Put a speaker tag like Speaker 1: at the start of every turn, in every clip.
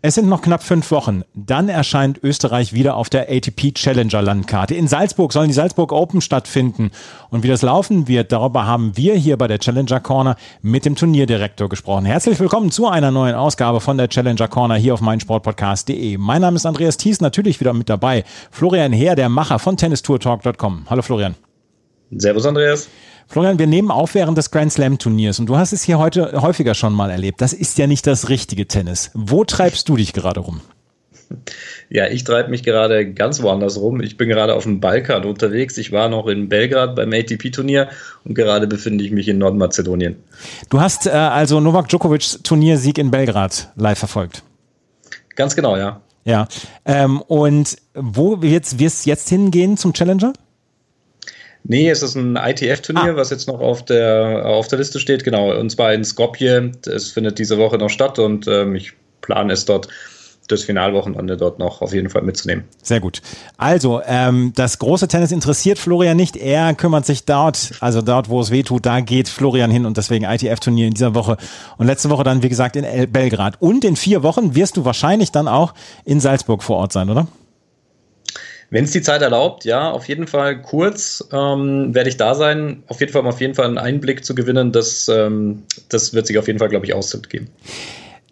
Speaker 1: Es sind noch knapp fünf Wochen. Dann erscheint Österreich wieder auf der ATP Challenger Landkarte. In Salzburg sollen die Salzburg Open stattfinden. Und wie das laufen wird, darüber haben wir hier bei der Challenger Corner mit dem Turnierdirektor gesprochen. Herzlich willkommen zu einer neuen Ausgabe von der Challenger Corner hier auf meinsportpodcast.de. Mein Name ist Andreas Thies, natürlich wieder mit dabei. Florian Heer, der Macher von tennistourtalk.com. Hallo Florian.
Speaker 2: Servus Andreas.
Speaker 1: Florian, wir nehmen auf während des Grand Slam Turniers und du hast es hier heute häufiger schon mal erlebt. Das ist ja nicht das richtige Tennis. Wo treibst du dich gerade rum?
Speaker 2: Ja, ich treibe mich gerade ganz woanders rum. Ich bin gerade auf dem Balkan unterwegs. Ich war noch in Belgrad beim ATP-Turnier und gerade befinde ich mich in Nordmazedonien.
Speaker 1: Du hast äh, also Novak Djokovics Turniersieg in Belgrad live verfolgt.
Speaker 2: Ganz genau, ja.
Speaker 1: Ja. Ähm, und wo wird es jetzt hingehen zum Challenger?
Speaker 2: Nee, es ist ein ITF-Turnier, ah. was jetzt noch auf der, auf der Liste steht, genau. Und zwar in Skopje. Es findet diese Woche noch statt und ähm, ich plane es dort das Finalwochenende dort noch auf jeden Fall mitzunehmen.
Speaker 1: Sehr gut. Also, ähm, das große Tennis interessiert Florian nicht. Er kümmert sich dort, also dort, wo es weh tut, da geht Florian hin und deswegen ITF-Turnier in dieser Woche. Und letzte Woche dann, wie gesagt, in El Belgrad. Und in vier Wochen wirst du wahrscheinlich dann auch in Salzburg vor Ort sein, oder?
Speaker 2: Wenn es die Zeit erlaubt, ja, auf jeden Fall kurz ähm, werde ich da sein. Auf jeden Fall, um auf jeden Fall einen Einblick zu gewinnen, das, ähm, das wird sich auf jeden Fall, glaube ich, Auszeit geben.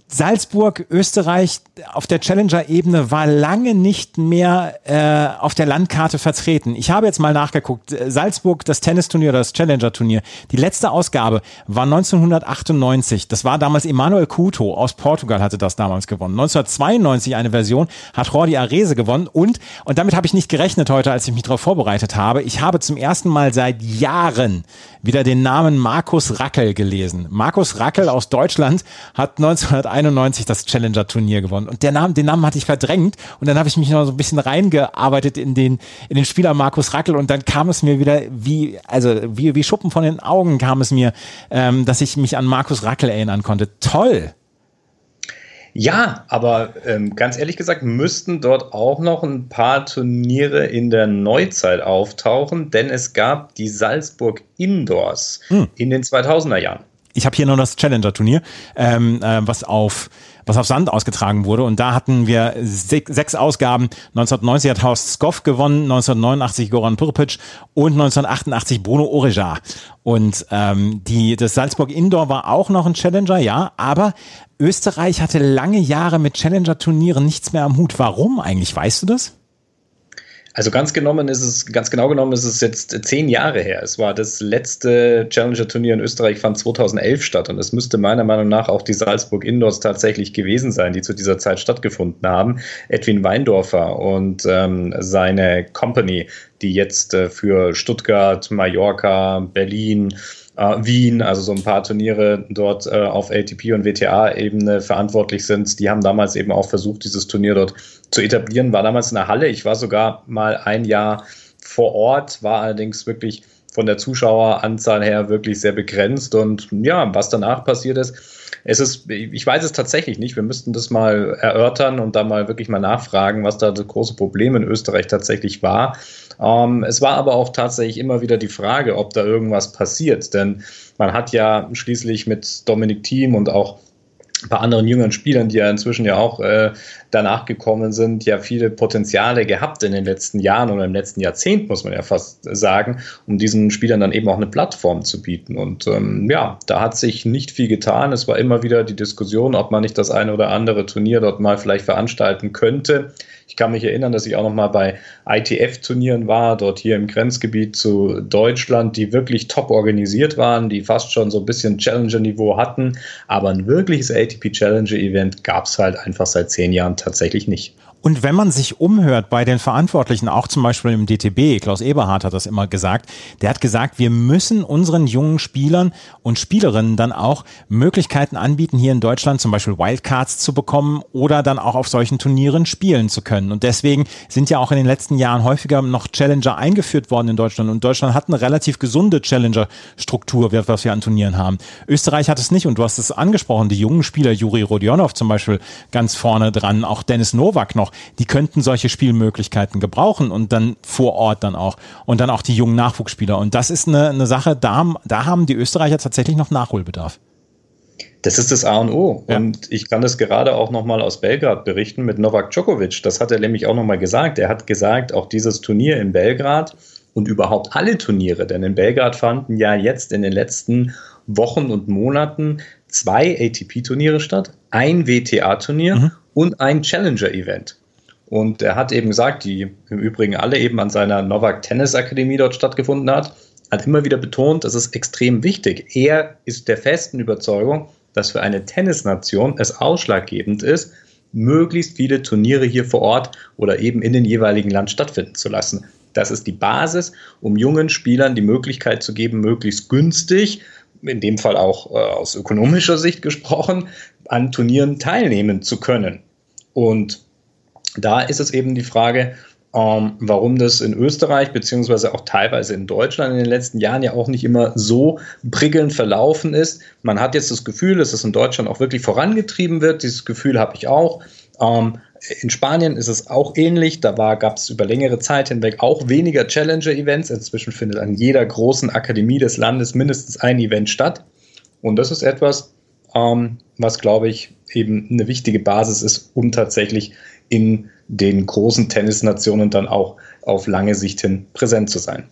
Speaker 1: Salzburg, Österreich auf der Challenger-Ebene war lange nicht mehr äh, auf der Landkarte vertreten. Ich habe jetzt mal nachgeguckt. Salzburg, das Tennisturnier oder das Challenger-Turnier, die letzte Ausgabe war 1998. Das war damals Emanuel Couto aus Portugal hatte das damals gewonnen. 1992 eine Version hat Jordi Arese gewonnen und, und damit habe ich nicht gerechnet heute, als ich mich darauf vorbereitet habe. Ich habe zum ersten Mal seit Jahren wieder den Namen Markus Rackel gelesen. Markus Rackel aus Deutschland hat 1991 91 das Challenger-Turnier gewonnen. Und der Name, den Namen hatte ich verdrängt. Und dann habe ich mich noch so ein bisschen reingearbeitet in den, in den Spieler Markus Rackel. Und dann kam es mir wieder wie, also wie, wie Schuppen von den Augen kam es mir, ähm, dass ich mich an Markus Rackel erinnern konnte. Toll!
Speaker 2: Ja, aber ähm, ganz ehrlich gesagt müssten dort auch noch ein paar Turniere in der Neuzeit auftauchen, denn es gab die Salzburg Indoors hm. in den 2000er Jahren
Speaker 1: ich habe hier noch das Challenger-Turnier, ähm, äh, was auf was auf Sand ausgetragen wurde. Und da hatten wir sechs Ausgaben. 1990 hat Horst Skoff gewonnen, 1989 Goran Purpic und 1988 Bruno Oreja. Und ähm, die, das Salzburg Indoor war auch noch ein Challenger, ja, aber Österreich hatte lange Jahre mit Challenger-Turnieren nichts mehr am Hut. Warum eigentlich? Weißt du das?
Speaker 2: Also ganz genommen ist es, ganz genau genommen ist es jetzt zehn Jahre her. Es war das letzte Challenger-Turnier in Österreich fand 2011 statt und es müsste meiner Meinung nach auch die Salzburg Indoors tatsächlich gewesen sein, die zu dieser Zeit stattgefunden haben. Edwin Weindorfer und ähm, seine Company, die jetzt äh, für Stuttgart, Mallorca, Berlin, äh, Wien, also so ein paar Turniere dort äh, auf ATP und WTA-Ebene verantwortlich sind. Die haben damals eben auch versucht, dieses Turnier dort zu etablieren. War damals in der Halle. Ich war sogar mal ein Jahr vor Ort, war allerdings wirklich von der Zuschaueranzahl her wirklich sehr begrenzt. Und ja, was danach passiert ist, es ist, ich weiß es tatsächlich nicht. Wir müssten das mal erörtern und da mal wirklich mal nachfragen, was da das große Problem in Österreich tatsächlich war. Ähm, es war aber auch tatsächlich immer wieder die Frage, ob da irgendwas passiert, denn man hat ja schließlich mit Dominik Thiem und auch ein paar anderen jüngeren Spielern, die ja inzwischen ja auch äh, danach gekommen sind, ja viele Potenziale gehabt in den letzten Jahren oder im letzten Jahrzehnt, muss man ja fast sagen, um diesen Spielern dann eben auch eine Plattform zu bieten. Und ähm, ja, da hat sich nicht viel getan. Es war immer wieder die Diskussion, ob man nicht das eine oder andere Turnier dort mal vielleicht veranstalten könnte. Ich kann mich erinnern, dass ich auch noch mal bei ITF-Turnieren war, dort hier im Grenzgebiet zu Deutschland, die wirklich top organisiert waren, die fast schon so ein bisschen Challenger-Niveau hatten. Aber ein wirkliches ATP Challenger-Event gab es halt einfach seit zehn Jahren tatsächlich nicht.
Speaker 1: Und wenn man sich umhört bei den Verantwortlichen, auch zum Beispiel im DTB, Klaus Eberhardt hat das immer gesagt, der hat gesagt, wir müssen unseren jungen Spielern und Spielerinnen dann auch Möglichkeiten anbieten, hier in Deutschland zum Beispiel Wildcards zu bekommen oder dann auch auf solchen Turnieren spielen zu können. Und deswegen sind ja auch in den letzten Jahren häufiger noch Challenger eingeführt worden in Deutschland. Und Deutschland hat eine relativ gesunde Challenger-Struktur, was wir an Turnieren haben. Österreich hat es nicht. Und du hast es angesprochen, die jungen Spieler, Juri Rodionov zum Beispiel ganz vorne dran, auch Dennis Novak noch die könnten solche Spielmöglichkeiten gebrauchen und dann vor Ort dann auch und dann auch die jungen Nachwuchsspieler. Und das ist eine, eine Sache, da, da haben die Österreicher tatsächlich noch Nachholbedarf.
Speaker 2: Das ist das A und O. Ja. Und ich kann das gerade auch nochmal aus Belgrad berichten mit Novak Djokovic. Das hat er nämlich auch nochmal gesagt. Er hat gesagt, auch dieses Turnier in Belgrad und überhaupt alle Turniere, denn in Belgrad fanden ja jetzt in den letzten Wochen und Monaten zwei ATP-Turniere statt, ein WTA-Turnier mhm. und ein Challenger-Event. Und er hat eben gesagt, die im Übrigen alle eben an seiner Novak Tennis Akademie dort stattgefunden hat, hat immer wieder betont, das ist extrem wichtig. Er ist der festen Überzeugung, dass für eine Tennisnation es ausschlaggebend ist, möglichst viele Turniere hier vor Ort oder eben in den jeweiligen Land stattfinden zu lassen. Das ist die Basis, um jungen Spielern die Möglichkeit zu geben, möglichst günstig, in dem Fall auch äh, aus ökonomischer Sicht gesprochen, an Turnieren teilnehmen zu können. Und da ist es eben die Frage, ähm, warum das in Österreich beziehungsweise auch teilweise in Deutschland in den letzten Jahren ja auch nicht immer so prickelnd verlaufen ist. Man hat jetzt das Gefühl, dass es in Deutschland auch wirklich vorangetrieben wird. Dieses Gefühl habe ich auch. Ähm, in Spanien ist es auch ähnlich. Da gab es über längere Zeit hinweg auch weniger Challenger-Events. Inzwischen findet an jeder großen Akademie des Landes mindestens ein Event statt. Und das ist etwas, ähm, was, glaube ich, eben eine wichtige Basis ist, um tatsächlich in den großen Tennisnationen dann auch auf lange Sicht hin präsent zu sein.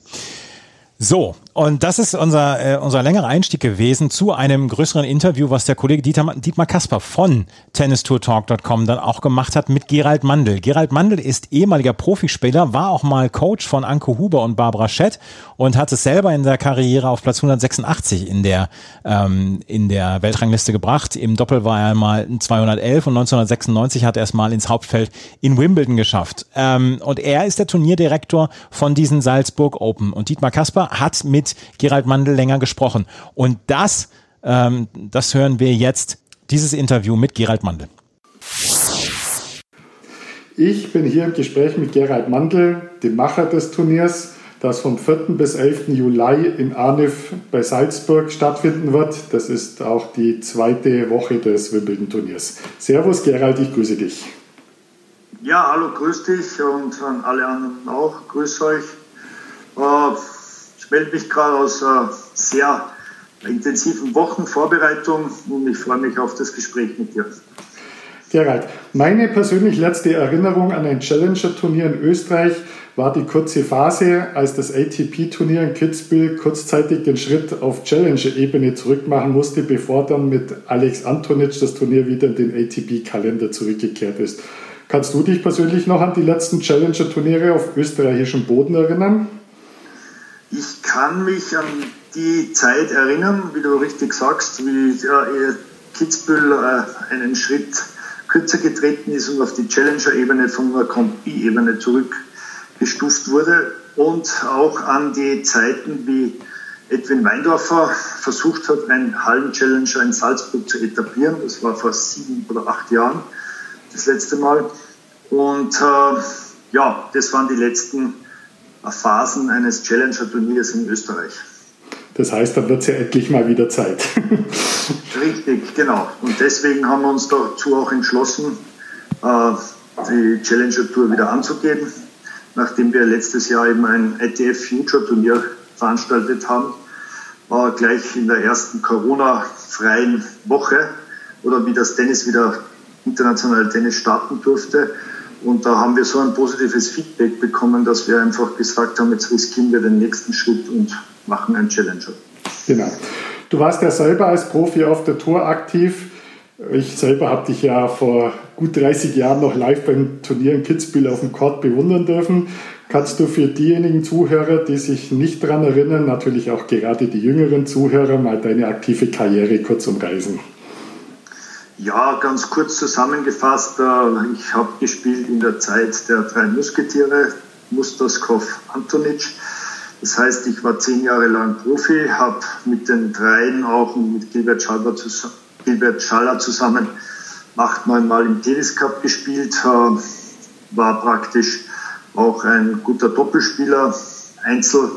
Speaker 1: So, und das ist unser, äh, unser längerer Einstieg gewesen zu einem größeren Interview, was der Kollege Dieter, Dietmar Kasper von tennistourtalk.com dann auch gemacht hat mit Gerald Mandl. Gerald Mandl ist ehemaliger Profispieler, war auch mal Coach von Anke Huber und Barbara Schett und hat es selber in der Karriere auf Platz 186 in der, ähm, in der Weltrangliste gebracht. Im Doppel war er mal 211 und 1996 hat er es mal ins Hauptfeld in Wimbledon geschafft. Ähm, und er ist der Turnierdirektor von diesen Salzburg Open. Und Dietmar Kasper hat mit Gerald Mandel länger gesprochen. Und das, ähm, das hören wir jetzt, dieses Interview mit Gerald Mandel.
Speaker 3: Ich bin hier im Gespräch mit Gerald Mandel, dem Macher des Turniers, das vom 4. bis 11. Juli in Arnif bei Salzburg stattfinden wird. Das ist auch die zweite Woche des Wimbledon-Turniers. Servus Gerald, ich grüße dich.
Speaker 4: Ja, hallo, grüß dich und an alle anderen auch. Grüß euch. Äh, ich melde mich gerade aus einer sehr intensiven Wochenvorbereitung und ich freue mich auf das Gespräch mit dir.
Speaker 3: Gerald, meine persönlich letzte Erinnerung an ein Challenger-Turnier in Österreich war die kurze Phase, als das ATP-Turnier in Kitzbühel kurzzeitig den Schritt auf Challenger-Ebene zurückmachen musste, bevor dann mit Alex Antonic das Turnier wieder in den ATP-Kalender zurückgekehrt ist. Kannst du dich persönlich noch an die letzten Challenger-Turniere auf österreichischem Boden erinnern?
Speaker 4: Ich kann mich an die Zeit erinnern, wie du richtig sagst, wie äh, Kitzbühel äh, einen Schritt kürzer getreten ist und auf die Challenger-Ebene von der Comp-E-Ebene zurückgestuft wurde und auch an die Zeiten, wie Edwin Weindorfer versucht hat, einen Hallen-Challenger in Salzburg zu etablieren. Das war vor sieben oder acht Jahren das letzte Mal. Und äh, ja, das waren die letzten Phasen eines Challenger-Turniers in Österreich.
Speaker 3: Das heißt, dann wird es ja endlich mal wieder Zeit.
Speaker 4: Richtig, genau. Und deswegen haben wir uns dazu auch entschlossen, äh, die Challenger Tour wieder anzugeben, nachdem wir letztes Jahr eben ein ITF Future Turnier veranstaltet haben, gleich in der ersten Corona-freien Woche oder wie das Tennis wieder internationale Tennis starten durfte, und da haben wir so ein positives Feedback bekommen, dass wir einfach gesagt haben, jetzt riskieren wir den nächsten Schritt und machen einen Challenger.
Speaker 3: Genau. Du warst ja selber als Profi auf der Tour aktiv. Ich selber habe dich ja vor gut 30 Jahren noch live beim Turnier in Kitzbühel auf dem Court bewundern dürfen. Kannst du für diejenigen Zuhörer, die sich nicht daran erinnern, natürlich auch gerade die jüngeren Zuhörer, mal deine aktive Karriere kurz umreißen?
Speaker 4: Ja, ganz kurz zusammengefasst, äh, ich habe gespielt in der Zeit der drei Musketiere, Mustaskov, Antonic. Das heißt, ich war zehn Jahre lang Profi, habe mit den dreien auch mit Gilbert Schaller, Gilbert Schaller zusammen acht, neun Mal im Tennis Cup gespielt, äh, war praktisch auch ein guter Doppelspieler, Einzel,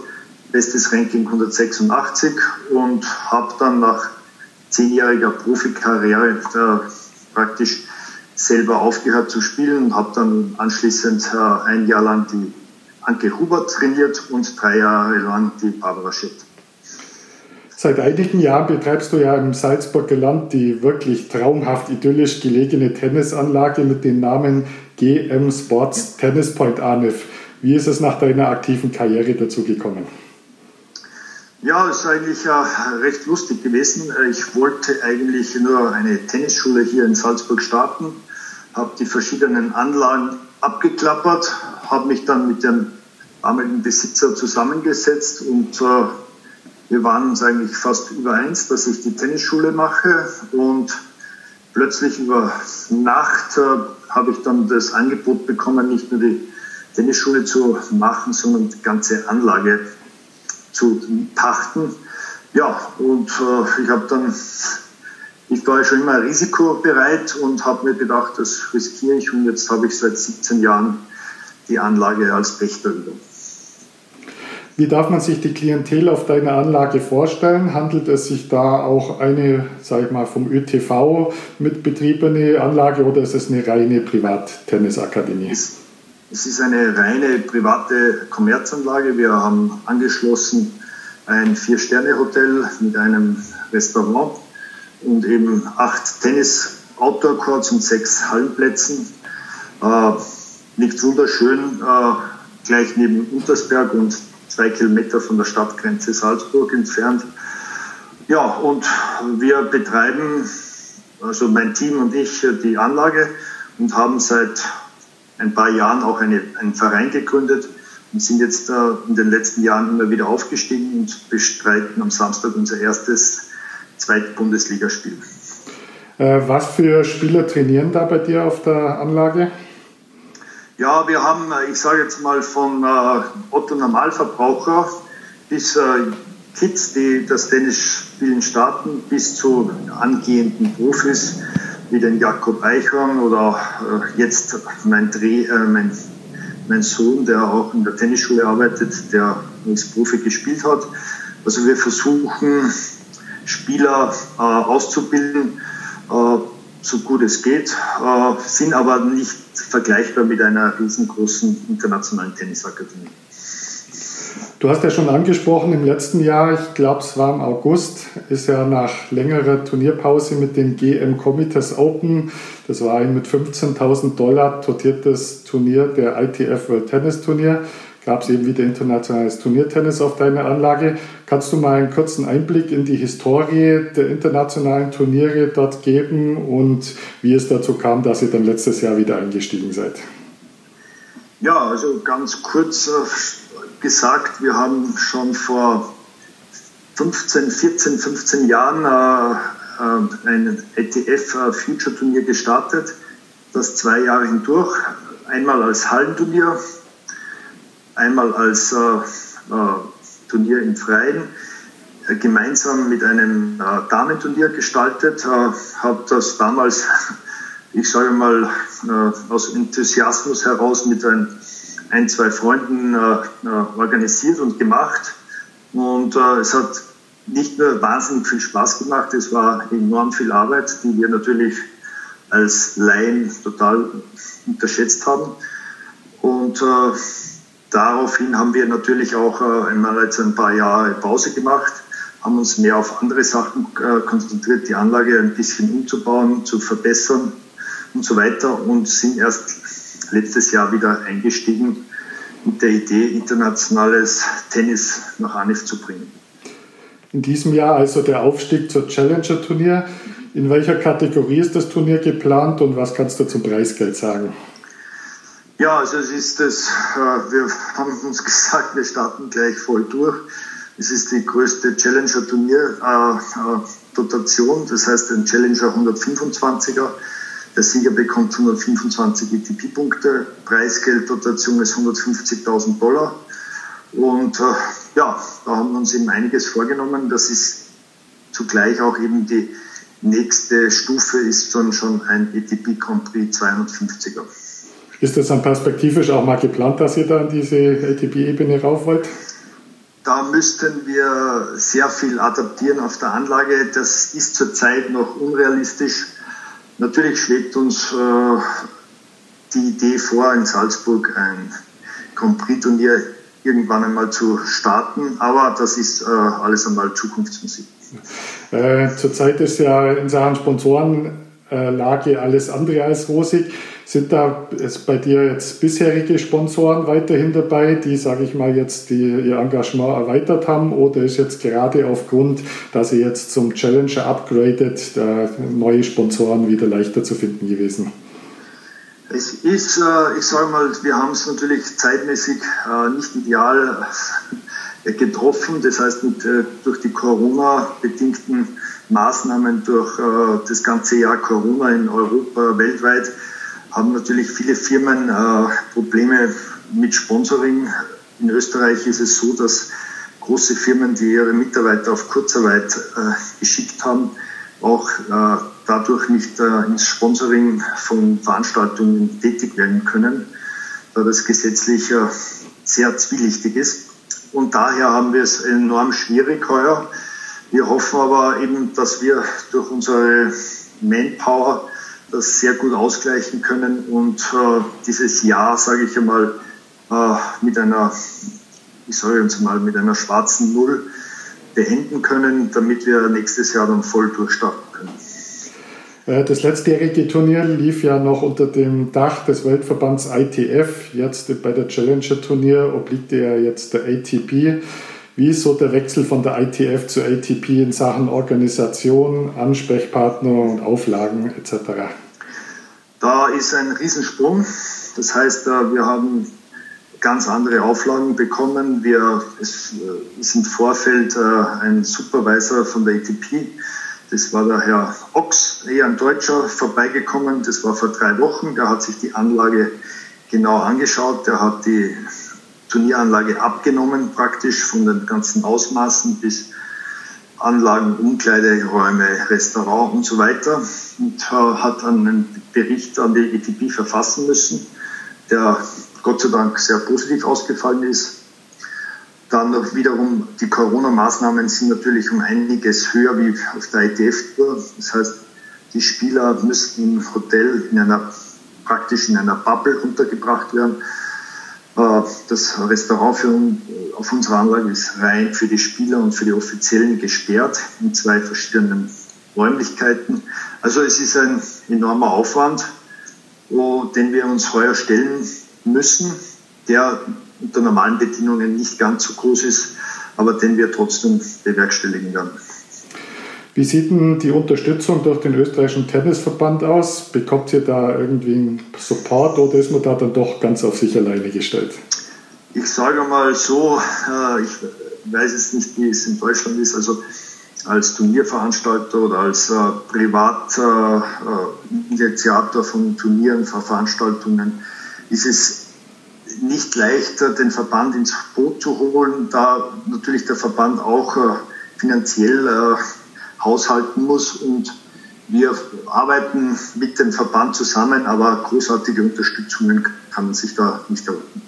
Speaker 4: bestes Ranking 186 und habe dann nach zehnjähriger Profikarriere da praktisch selber aufgehört zu spielen und habe dann anschließend äh, ein Jahr lang die Anke Hubert trainiert und drei Jahre lang die Barbara Schett.
Speaker 3: Seit einigen Jahren betreibst du ja im Salzburger Land die wirklich traumhaft idyllisch gelegene Tennisanlage mit dem Namen GM Sports Tennis Point Arnef. Wie ist es nach deiner aktiven Karriere dazu gekommen?
Speaker 4: Ja, es ist eigentlich äh, recht lustig gewesen. Ich wollte eigentlich nur eine Tennisschule hier in Salzburg starten, habe die verschiedenen Anlagen abgeklappert, habe mich dann mit dem damaligen Besitzer zusammengesetzt und äh, wir waren uns eigentlich fast übereins, dass ich die Tennisschule mache und plötzlich über Nacht äh, habe ich dann das Angebot bekommen, nicht nur die Tennisschule zu machen, sondern die ganze Anlage zu pachten. Ja, und äh, ich habe dann, ich war schon immer risikobereit und habe mir gedacht, das riskiere ich und jetzt habe ich seit 17 Jahren die Anlage als Pächter wieder.
Speaker 3: Wie darf man sich die Klientel auf deiner Anlage vorstellen? Handelt es sich da auch eine, sag ich mal, vom ÖTV mitbetriebene Anlage oder ist es eine reine Privat-Tennisakademie?
Speaker 4: Es ist eine reine private Kommerzanlage. Wir haben angeschlossen ein Vier-Sterne-Hotel mit einem Restaurant und eben acht Tennis-Outdoor-Courts und sechs Hallenplätzen. Äh, liegt wunderschön äh, gleich neben Untersberg und zwei Kilometer von der Stadtgrenze Salzburg entfernt. Ja, und wir betreiben, also mein Team und ich, die Anlage und haben seit ein paar Jahren auch eine, einen Verein gegründet und sind jetzt in den letzten Jahren immer wieder aufgestiegen und bestreiten am Samstag unser erstes Zweitbundesligaspiel.
Speaker 3: Äh, was für Spieler trainieren da bei dir auf der Anlage?
Speaker 4: Ja, wir haben, äh, ich sage jetzt mal von äh, Otto Normalverbraucher bis Kids, die das Tennisspielen starten, bis zu angehenden Profis wie den Jakob Eichhorn oder äh, jetzt mein, Dreh, äh, mein, mein Sohn, der auch in der Tennisschule arbeitet, der als Profi gespielt hat. Also wir versuchen Spieler äh, auszubilden, äh, so gut es geht, äh, sind aber nicht vergleichbar mit einer riesengroßen internationalen Tennisakademie.
Speaker 3: Du hast ja schon angesprochen, im letzten Jahr, ich glaube es war im August, ist ja nach längerer Turnierpause mit dem GM Comites Open, das war ein mit 15.000 Dollar dotiertes Turnier, der ITF World Tennis Turnier, gab es eben wieder internationales Turniertennis auf deiner Anlage. Kannst du mal einen kurzen Einblick in die Historie der internationalen Turniere dort geben und wie es dazu kam, dass ihr dann letztes Jahr wieder eingestiegen seid?
Speaker 4: Ja, also ganz kurz äh, gesagt, wir haben schon vor 15, 14, 15 Jahren äh, äh, ein ETF äh, gestartet, das zwei Jahre hindurch, einmal als Hallenturnier, einmal als äh, äh, Turnier im Freien, äh, gemeinsam mit einem Damenturnier gestaltet, habe das damals, ich sage mal, aus Enthusiasmus heraus mit ein ein, zwei Freunden äh, äh, organisiert und gemacht. Und äh, es hat nicht nur wahnsinnig viel Spaß gemacht, es war enorm viel Arbeit, die wir natürlich als Laien total unterschätzt haben. Und äh, daraufhin haben wir natürlich auch äh, einmal jetzt ein paar Jahre Pause gemacht, haben uns mehr auf andere Sachen äh, konzentriert, die Anlage ein bisschen umzubauen, zu verbessern und so weiter und sind erst letztes Jahr wieder eingestiegen mit der Idee, internationales Tennis nach Anif zu bringen.
Speaker 3: In diesem Jahr also der Aufstieg zur Challenger-Turnier. In welcher Kategorie ist das Turnier geplant und was kannst du zum Preisgeld sagen?
Speaker 4: Ja, also es ist das, äh, wir haben uns gesagt, wir starten gleich voll durch. Es ist die größte Challenger-Turnier-Dotation, äh, äh, das heißt ein Challenger 125er der Sieger bekommt 125 ETP-Punkte, Preisgelddotation ist 150.000 Dollar. Und äh, ja, da haben wir uns eben einiges vorgenommen. Das ist zugleich auch eben die nächste Stufe, ist dann schon ein ETP Grand Prix 250er.
Speaker 3: Ist das dann perspektivisch auch mal geplant, dass ihr da an diese ATP-Ebene rauf wollt?
Speaker 4: Da müssten wir sehr viel adaptieren auf der Anlage. Das ist zurzeit noch unrealistisch natürlich schwebt uns äh, die Idee vor, in Salzburg ein Grand Prix-Turnier irgendwann einmal zu starten, aber das ist äh, alles einmal Zukunftsmusik.
Speaker 3: Äh, zurzeit ist ja in Sachen Sponsorenlage alles andere als rosig. Sind da bei dir jetzt bisherige Sponsoren weiterhin dabei, die, sage ich mal, jetzt die, ihr Engagement erweitert haben? Oder ist jetzt gerade aufgrund, dass ihr jetzt zum Challenger upgradet, neue Sponsoren wieder leichter zu finden gewesen?
Speaker 4: Es ist, äh, ich sage mal, wir haben es natürlich zeitmäßig äh, nicht ideal äh, getroffen. Das heißt, mit, durch die Corona-bedingten Maßnahmen, durch das ganze Jahr Corona in Europa, weltweit, haben natürlich viele Firmen Probleme mit Sponsoring. In Österreich ist es so, dass große Firmen, die ihre Mitarbeiter auf Kurzarbeit geschickt haben, auch äh, dadurch nicht äh, ins Sponsoring von Veranstaltungen tätig werden können, da das gesetzlich äh, sehr zwielichtig ist. Und daher haben wir es enorm schwierig heuer. Wir hoffen aber eben, dass wir durch unsere Manpower das sehr gut ausgleichen können und äh, dieses Jahr, sage ich einmal, äh, mit einer, ich sage jetzt mal, mit einer schwarzen Null beenden können, damit wir nächstes Jahr dann voll durchstarten können.
Speaker 3: Äh, das letztjährige Turnier lief ja noch unter dem Dach des Weltverbands ITF. Jetzt bei der Challenger-Turnier obliegt ja jetzt der ATP. Wie ist so der Wechsel von der ITF zur ATP in Sachen Organisation, Ansprechpartner und Auflagen etc.?
Speaker 4: Da ist ein Riesensprung. Das heißt, äh, wir haben ganz andere Auflagen bekommen. Wir, es äh, ist im Vorfeld äh, ein Supervisor von der ATP, das war der Herr Ochs, eher ein Deutscher, vorbeigekommen. Das war vor drei Wochen. Der hat sich die Anlage genau angeschaut. Der hat die Turnieranlage abgenommen, praktisch von den ganzen Ausmaßen bis Anlagen, Umkleideräume, Restaurant und so weiter und äh, hat einen Bericht an die ATP verfassen müssen, der Gott sei Dank sehr positiv ausgefallen ist. Dann wiederum die Corona-Maßnahmen sind natürlich um einiges höher wie auf der ITF-Tour. Das heißt, die Spieler müssten im Hotel in einer, praktisch in einer Bubble untergebracht werden. Äh, das Restaurant für, auf unserer Anlage ist rein für die Spieler und für die Offiziellen gesperrt in zwei verschiedenen Räumlichkeiten. Also es ist ein enormer Aufwand, den wir uns heuer stellen müssen, der unter normalen Bedingungen nicht ganz so groß ist, aber den wir trotzdem bewerkstelligen werden.
Speaker 3: Wie sieht denn die Unterstützung durch den österreichischen Tennisverband aus? Bekommt ihr da irgendwie einen Support oder ist man da dann doch ganz auf sich alleine gestellt?
Speaker 4: Ich sage mal so, äh, ich weiß jetzt nicht, wie es in Deutschland ist, also als Turnierveranstalter oder als äh, Privatinitiator äh, von Turnieren, Veranstaltungen ist es nicht leicht, den Verband ins Boot zu holen, da natürlich der Verband auch finanziell haushalten muss und wir arbeiten mit dem Verband zusammen, aber großartige Unterstützungen kann man sich da nicht erwarten.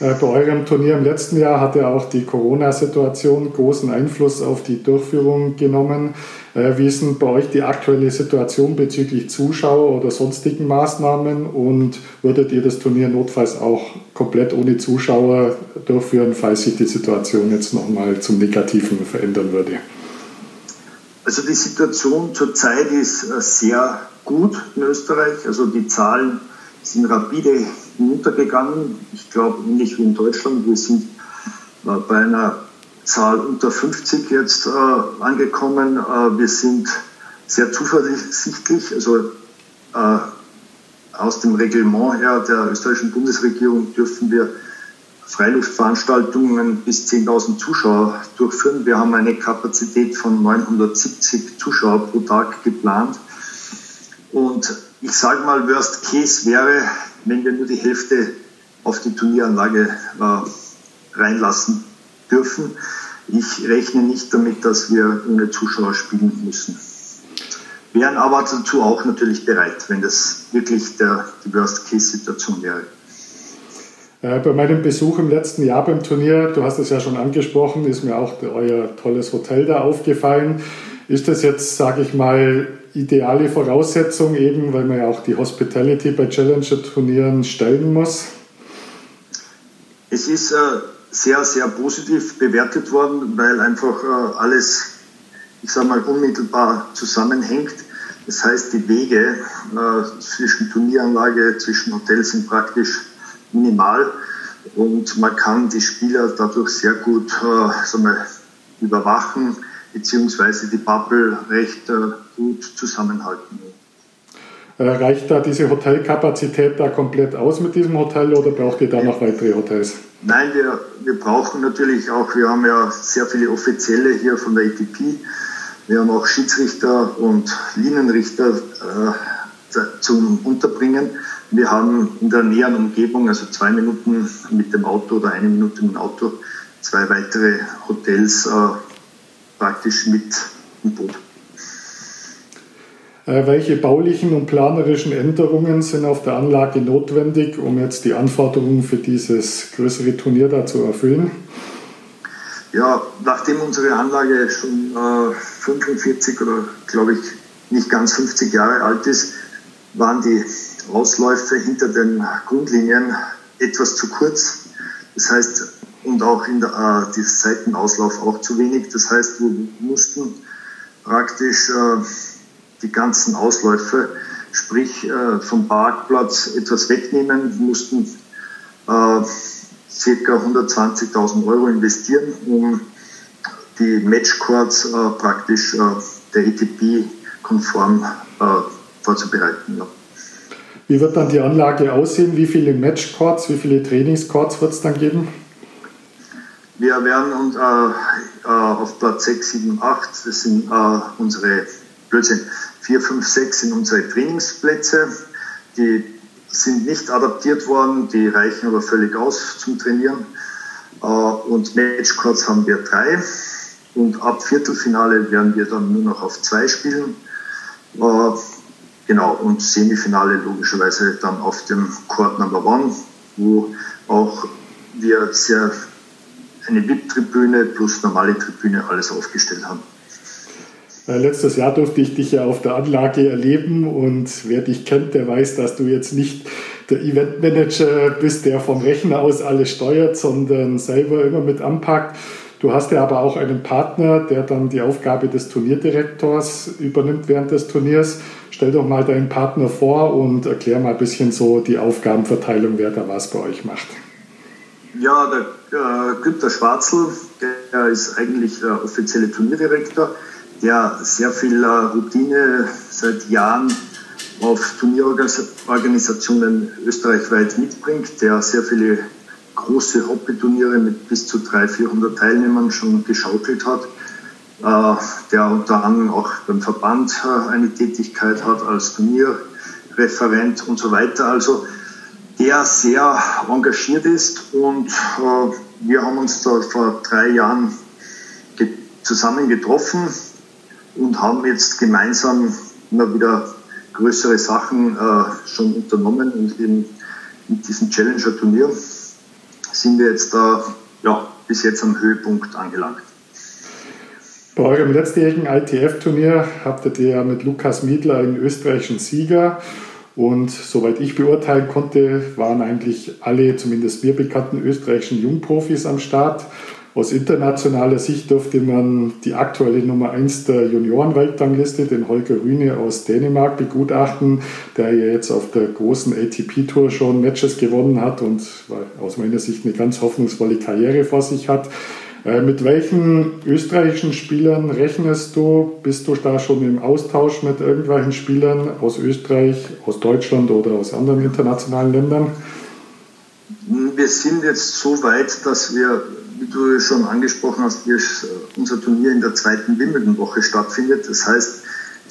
Speaker 3: Äh, bei eurem Turnier im letzten Jahr hat ja auch die Corona-Situation großen Einfluss auf die Durchführung genommen. Äh, wie ist denn bei euch die aktuelle Situation bezüglich Zuschauer oder sonstigen Maßnahmen? Und würdet ihr das Turnier notfalls auch komplett ohne Zuschauer durchführen, falls sich die Situation jetzt nochmal zum Negativen verändern würde?
Speaker 4: Also die Situation zurzeit ist äh, sehr gut in Österreich. Also die Zahlen sind rapide hinuntergegangen. Ich glaube, ähnlich wie in Deutschland. Wir sind äh, bei einer Zahl unter 50 jetzt äh, angekommen. Äh, wir sind sehr zuversichtlich. Also äh, aus dem Reglement her der österreichischen Bundesregierung dürfen wir Freiluftveranstaltungen bis 10.000 Zuschauer durchführen. Wir haben eine Kapazität von 970 Zuschauer pro Tag geplant. Und ich sage mal, Worst Case wäre, wenn wir nur die Hälfte auf die Turnieranlage äh, reinlassen dürfen. Ich rechne nicht damit, dass wir ohne Zuschauer spielen müssen. Wären aber dazu auch natürlich bereit, wenn das wirklich der, die Worst-Case-Situation wäre.
Speaker 3: Äh, bei meinem Besuch im letzten Jahr beim Turnier, du hast es ja schon angesprochen, ist mir auch euer tolles Hotel da aufgefallen. Ist das jetzt, sage ich mal, ideale Voraussetzung eben, weil man ja auch die Hospitality bei Challenger-Turnieren stellen muss?
Speaker 4: Es ist äh, sehr, sehr positiv bewertet worden, weil einfach äh, alles, ich sage mal, unmittelbar zusammenhängt. Das heißt, die Wege äh, zwischen Turnieranlage, zwischen Hotels sind praktisch minimal und man kann die Spieler dadurch sehr gut äh, wir, überwachen beziehungsweise die Bubble recht äh, gut zusammenhalten.
Speaker 3: Äh, reicht da diese Hotelkapazität da komplett aus mit diesem Hotel oder braucht ihr da noch weitere Hotels?
Speaker 4: Nein, wir, wir brauchen natürlich auch, wir haben ja sehr viele Offizielle hier von der ATP. Wir haben auch Schiedsrichter und Linienrichter äh, zum Unterbringen. Wir haben in der näheren Umgebung, also zwei Minuten mit dem Auto oder eine Minute mit dem Auto, zwei weitere Hotels äh, praktisch mit im Boot.
Speaker 3: Äh, welche baulichen und planerischen Änderungen sind auf der Anlage notwendig, um jetzt die Anforderungen für dieses größere Turnier da zu erfüllen?
Speaker 4: Ja, nachdem unsere Anlage schon äh, 45 oder glaube ich nicht ganz 50 Jahre alt ist, waren die Ausläufe hinter den Grundlinien etwas zu kurz. Das heißt, und auch in der äh, die Seitenauslauf auch zu wenig. Das heißt, wir mussten praktisch äh, die ganzen Ausläufe, sprich äh, vom Parkplatz etwas wegnehmen, wir mussten äh, ca. 120.000 Euro investieren, um die Matchcourts äh, praktisch äh, der ETP konform äh, vorzubereiten. Ja.
Speaker 3: Wie wird dann die Anlage aussehen? Wie viele Matchcourts, wie viele Trainingscourts wird es dann geben?
Speaker 4: Wir werden uns äh, äh, auf Platz 6, 7, 8, das sind äh, unsere, Blödsinn, 4, 5, 6 sind unsere Trainingsplätze. Die sind nicht adaptiert worden, die reichen aber völlig aus zum Trainieren. Äh, und Matchcourts haben wir drei. Und ab Viertelfinale werden wir dann nur noch auf zwei spielen. Äh, genau, und Semifinale logischerweise dann auf dem Court Number One, wo auch wir sehr eine VIP-Tribüne plus normale Tribüne alles aufgestellt haben.
Speaker 3: Äh, letztes Jahr durfte ich dich ja auf der Anlage erleben und wer dich kennt, der weiß, dass du jetzt nicht der Eventmanager bist, der vom Rechner aus alles steuert, sondern selber immer mit anpackt. Du hast ja aber auch einen Partner, der dann die Aufgabe des Turnierdirektors übernimmt während des Turniers. Stell doch mal deinen Partner vor und erklär mal ein bisschen so die Aufgabenverteilung, wer da was bei euch macht.
Speaker 4: Ja, der äh, Günter Schwarzl, der ist eigentlich der offizielle Turnierdirektor, der sehr viel äh, Routine seit Jahren auf Turnierorganisationen österreichweit mitbringt, der sehr viele große Hobbyturniere mit bis zu 300, 400 Teilnehmern schon geschaukelt hat, äh, der unter anderem auch beim Verband äh, eine Tätigkeit hat als Turnierreferent und so weiter. Also der sehr engagiert ist und äh, wir haben uns da vor drei Jahren zusammen getroffen und haben jetzt gemeinsam immer wieder größere Sachen äh, schon unternommen und in, in diesem Challenger-Turnier sind wir jetzt da ja, bis jetzt am Höhepunkt angelangt.
Speaker 3: Bei eurem letztjährigen ITF-Turnier hattet ihr ja mit Lukas Miedler einen österreichischen Sieger und soweit ich beurteilen konnte, waren eigentlich alle, zumindest mir bekannten österreichischen Jungprofis am Start. Aus internationaler Sicht durfte man die aktuelle Nummer 1 der Juniorenweltrangliste, den Holger Rühne aus Dänemark, begutachten, der ja jetzt auf der großen ATP-Tour schon Matches gewonnen hat und aus meiner Sicht eine ganz hoffnungsvolle Karriere vor sich hat. Äh, mit welchen österreichischen Spielern rechnest du? Bist du da schon im Austausch mit irgendwelchen Spielern aus Österreich, aus Deutschland oder aus anderen internationalen Ländern?
Speaker 4: Wir sind jetzt so weit, dass wir, wie du schon angesprochen hast, unser Turnier in der zweiten Wimbledon-Woche stattfindet. Das heißt,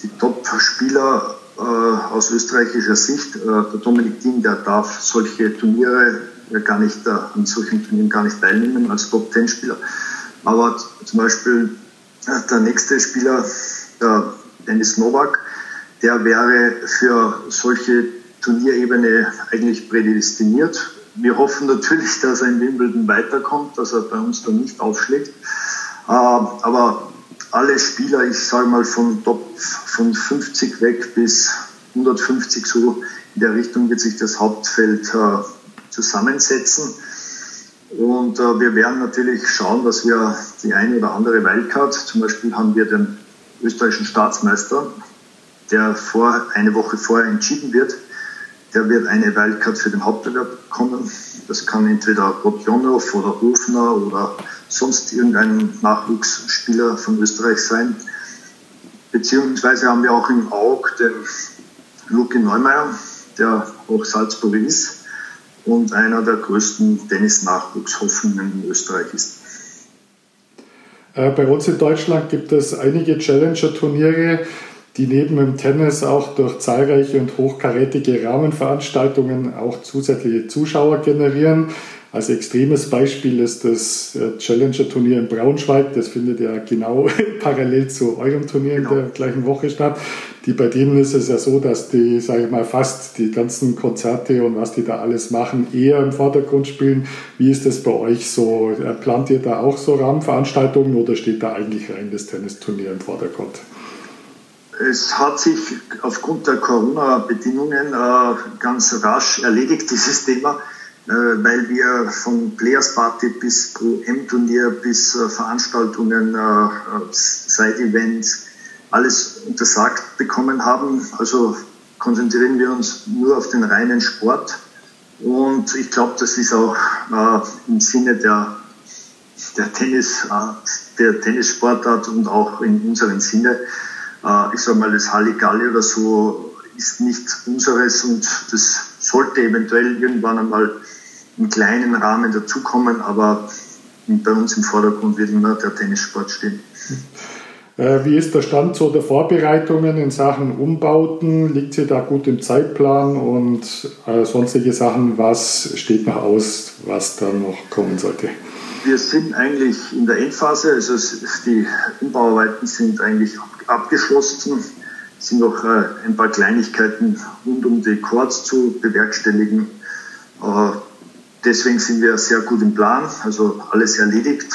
Speaker 4: die Top-Spieler äh, aus österreichischer Sicht, äh, der Dominik Dien, der darf solche Turniere gar nicht äh, an solchen Turnieren gar nicht teilnehmen als Top-10-Spieler. Aber zum Beispiel äh, der nächste Spieler, der Dennis Novak, der wäre für solche Turnierebene eigentlich prädestiniert. Wir hoffen natürlich, dass er in Wimbledon weiterkommt, dass er bei uns dann nicht aufschlägt. Äh, aber alle Spieler, ich sage mal von Top von 50 weg bis 150 so in der Richtung wird sich das Hauptfeld äh, zusammensetzen. Und äh, wir werden natürlich schauen, dass wir die eine oder andere Wildcard, zum Beispiel haben wir den österreichischen Staatsmeister, der vor, eine Woche vorher entschieden wird, der wird eine Wildcard für den Hauptbewerb bekommen. Das kann entweder Rodionov oder Ofner oder sonst irgendein Nachwuchsspieler von Österreich sein. Beziehungsweise haben wir auch im Auge den Luke Neumeier, der auch Salzburger ist und einer der größten Tennis-Nachwuchshoffnungen in Österreich ist.
Speaker 3: Äh, bei uns in Deutschland gibt es einige Challenger-Turniere, die neben dem Tennis auch durch zahlreiche und hochkarätige Rahmenveranstaltungen auch zusätzliche Zuschauer generieren. Als extremes Beispiel ist das äh, Challenger-Turnier in Braunschweig. Das findet ja genau parallel zu eurem Turnier in der genau. gleichen Woche statt. Die, bei denen ist es ja so, dass die, sage ich mal, fast die ganzen Konzerte und was die da alles machen, eher im Vordergrund spielen. Wie ist das bei euch so? Äh, plant ihr da auch so Rahmenveranstaltungen oder steht da eigentlich rein das Tennisturnier im Vordergrund?
Speaker 4: Es hat sich aufgrund der Corona-Bedingungen äh, ganz rasch erledigt, dieses Thema. Äh, weil wir von Players Party bis Pro M-Turnier bis Veranstaltungen, Side-Events, alles untersagt bekommen haben. Also konzentrieren wir uns nur auf den reinen Sport. Und ich glaube, das ist auch im Sinne der, der, Tennis, der Tennissportart und auch in unserem Sinne. ich sage mal, das Halligalli oder so ist nicht unseres und das sollte eventuell irgendwann einmal im kleinen Rahmen dazukommen, aber bei uns im Vordergrund wird immer der Tennissport stehen.
Speaker 3: Äh, wie ist der Stand so der Vorbereitungen in Sachen Umbauten? Liegt sie da gut im Zeitplan und äh, sonstige Sachen? Was steht noch aus, was da noch kommen sollte?
Speaker 4: Wir sind eigentlich in der Endphase, also die Umbauarbeiten sind eigentlich abgeschlossen. Es sind noch äh, ein paar Kleinigkeiten rund um die Chords zu bewerkstelligen. Deswegen sind wir sehr gut im Plan, also alles erledigt.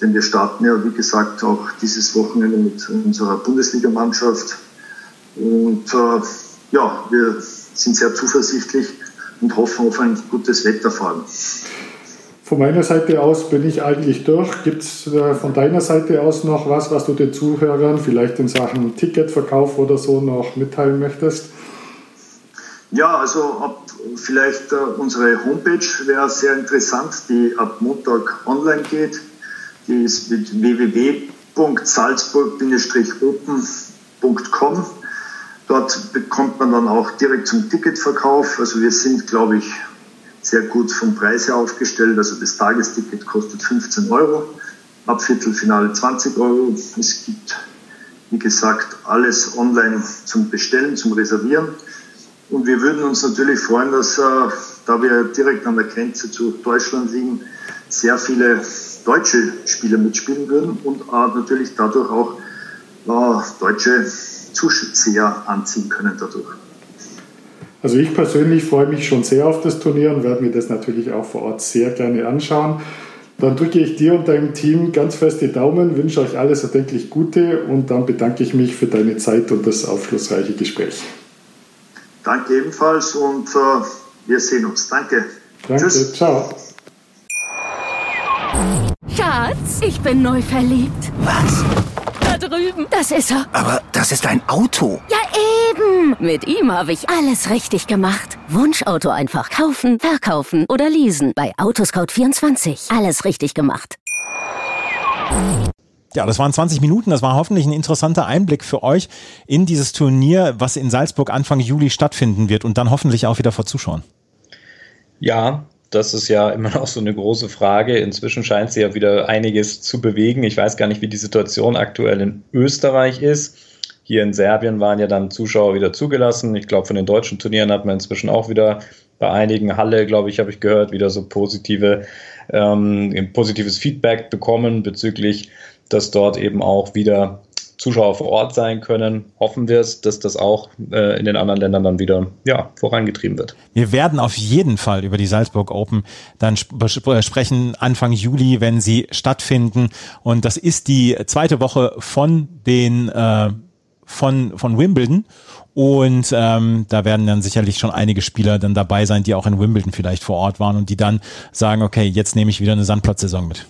Speaker 4: Denn wir starten ja, wie gesagt, auch dieses Wochenende mit unserer Bundesligamannschaft. Und äh, ja, wir sind sehr zuversichtlich und hoffen auf ein gutes Wetter vor allem.
Speaker 3: Von meiner Seite aus bin ich eigentlich durch. Gibt es äh, von deiner Seite aus noch was, was du den Zuhörern vielleicht in Sachen Ticketverkauf oder so noch mitteilen möchtest?
Speaker 4: Ja, also ab vielleicht äh, unsere Homepage wäre sehr interessant, die ab Montag online geht. Die ist mit www.salzburg-open.com. Dort bekommt man dann auch direkt zum Ticketverkauf. Also wir sind, glaube ich, sehr gut vom Preis her aufgestellt. Also das Tagesticket kostet 15 Euro, ab Viertelfinale 20 Euro. Es gibt, wie gesagt, alles online zum Bestellen, zum Reservieren. Und wir würden uns natürlich freuen, dass, äh, da wir direkt an der Grenze zu Deutschland liegen, sehr viele deutsche Spieler mitspielen würden und äh, natürlich dadurch auch äh, deutsche Zuseher anziehen können dadurch.
Speaker 3: Also ich persönlich freue mich schon sehr auf das Turnier und werde mir das natürlich auch vor Ort sehr gerne anschauen. Dann drücke ich dir und deinem Team ganz fest die Daumen, wünsche euch alles erdenklich Gute und dann bedanke ich mich für deine Zeit und das aufschlussreiche Gespräch.
Speaker 4: Danke ebenfalls und äh, wir sehen uns. Danke.
Speaker 3: Danke. Tschüss. Ciao.
Speaker 5: Schatz, ich bin neu verliebt.
Speaker 6: Was?
Speaker 5: Da drüben. Das ist er.
Speaker 6: Aber das ist ein Auto.
Speaker 5: Ja, eben. Mit ihm habe ich alles richtig gemacht. Wunschauto einfach kaufen, verkaufen oder leasen. Bei Autoscout24. Alles richtig gemacht.
Speaker 1: Ja, das waren 20 Minuten. Das war hoffentlich ein interessanter Einblick für euch in dieses Turnier, was in Salzburg Anfang Juli stattfinden wird und dann hoffentlich auch wieder vor Zuschauern.
Speaker 2: Ja, das ist ja immer noch so eine große Frage. Inzwischen scheint sie ja wieder einiges zu bewegen. Ich weiß gar nicht, wie die Situation aktuell in Österreich ist. Hier in Serbien waren ja dann Zuschauer wieder zugelassen. Ich glaube, von den deutschen Turnieren hat man inzwischen auch wieder bei einigen Halle, glaube ich, habe ich gehört, wieder so positive, ähm, positives Feedback bekommen bezüglich dass dort eben auch wieder Zuschauer vor Ort sein können, hoffen wir es, dass das auch äh, in den anderen Ländern dann wieder ja, vorangetrieben wird.
Speaker 1: Wir werden auf jeden Fall über die Salzburg Open dann sp sprechen Anfang Juli, wenn sie stattfinden. Und das ist die zweite Woche von den äh, von, von Wimbledon. Und ähm, da werden dann sicherlich schon einige Spieler dann dabei sein, die auch in Wimbledon vielleicht vor Ort waren und die dann sagen, okay, jetzt nehme ich wieder eine Sandplatzsaison mit.